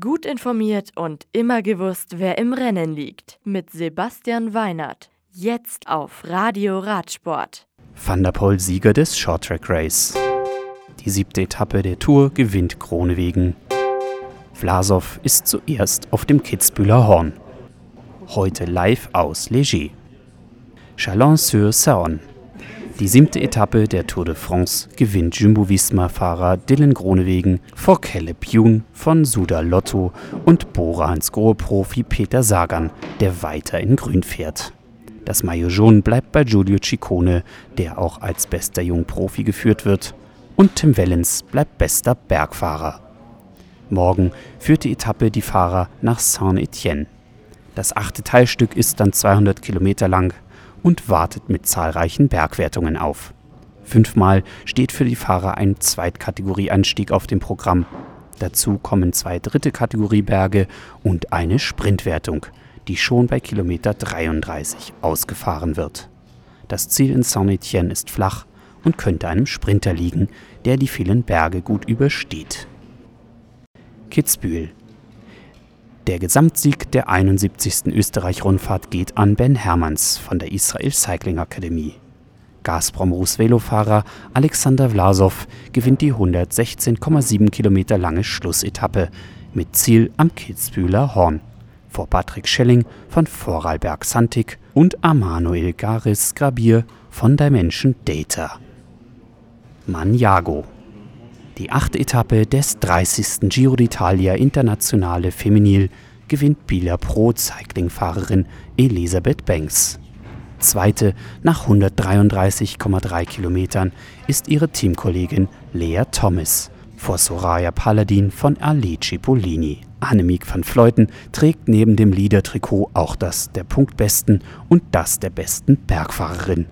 Gut informiert und immer gewusst, wer im Rennen liegt. Mit Sebastian Weinert. Jetzt auf Radio Radsport. Van der Poel Sieger des Shorttrack Race. Die siebte Etappe der Tour gewinnt Kronewegen. Vlasov ist zuerst auf dem Kitzbühler Horn. Heute live aus Léger. Chalon-sur-Saône. Die siebte Etappe der Tour de France gewinnt Jumbo-Visma-Fahrer Dylan Gronewegen vor Caleb Bune von Suda Lotto und Bora Hansgrohe-Profi Peter Sagan, der weiter in Grün fährt. Das Maillot jaune bleibt bei Giulio Ciccone, der auch als bester Jungprofi geführt wird, und Tim Wellens bleibt bester Bergfahrer. Morgen führt die Etappe die Fahrer nach Saint-Étienne. Das achte Teilstück ist dann 200 Kilometer lang und wartet mit zahlreichen Bergwertungen auf. Fünfmal steht für die Fahrer ein Zweitkategorieanstieg auf dem Programm. Dazu kommen zwei dritte Kategorieberge und eine Sprintwertung, die schon bei Kilometer 33 ausgefahren wird. Das Ziel in Saint-Étienne ist flach und könnte einem Sprinter liegen, der die vielen Berge gut übersteht. Kitzbühel der Gesamtsieg der 71. Österreich-Rundfahrt geht an Ben Hermanns von der Israel Cycling Akademie. Gazprom-Rus Velofahrer Alexander Vlasov gewinnt die 116,7 Kilometer lange Schlussetappe mit Ziel am Kitzbühler Horn vor Patrick Schelling von Vorarlberg Santik und Amanuel Garis Grabier von Dimension Data. Maniago die achte Etappe des 30. Giro d'Italia Internationale Feminil gewinnt Bila Pro Cycling-Fahrerin Elisabeth Banks. Zweite nach 133,3 Kilometern ist ihre Teamkollegin Lea Thomas vor Soraya Paladin von Alici Polini. Annemiek van Fleuten trägt neben dem Leader-Trikot auch das der Punktbesten und das der besten Bergfahrerin.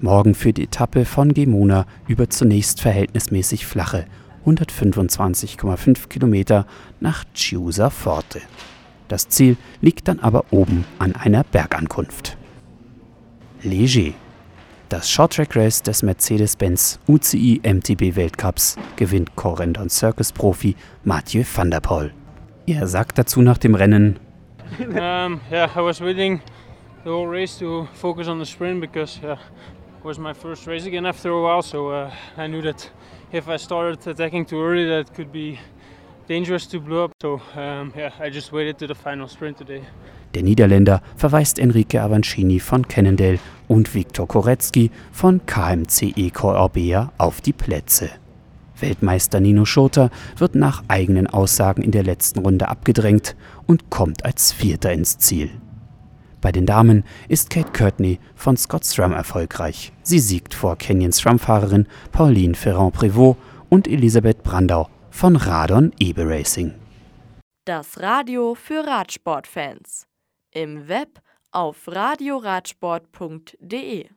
Morgen führt die Etappe von Gemona über zunächst verhältnismäßig flache 125,5 Kilometer nach Chiusa Forte. Das Ziel liegt dann aber oben an einer Bergankunft. Léger. Das Shorttrack Race des Mercedes-Benz UCI MTB Weltcups gewinnt Corendon Circus Profi Mathieu van der Poel. Er sagt dazu nach dem Rennen: um, yeah, I was willing the whole race to focus on the sprint because yeah, was my first race again after a while, so uh, I knew that if I started attacking too early, that could be dangerous to blow up. So um, yeah, I just waited to the final sprint today. Der Niederländer verweist Enrique Avancini von Cannondale und Viktor Korecki von KMCE Corbea auf die Plätze. Weltmeister Nino Schurter wird nach eigenen Aussagen in der letzten Runde abgedrängt und kommt als Vierter ins Ziel. Bei den Damen ist Kate Courtney von Scott SRAM erfolgreich. Sie siegt vor Canyon SRAM-Fahrerin Pauline Ferrand-Prévot und Elisabeth Brandau von Radon Ebe Racing. Das Radio für Radsportfans. Im Web auf radioradsport.de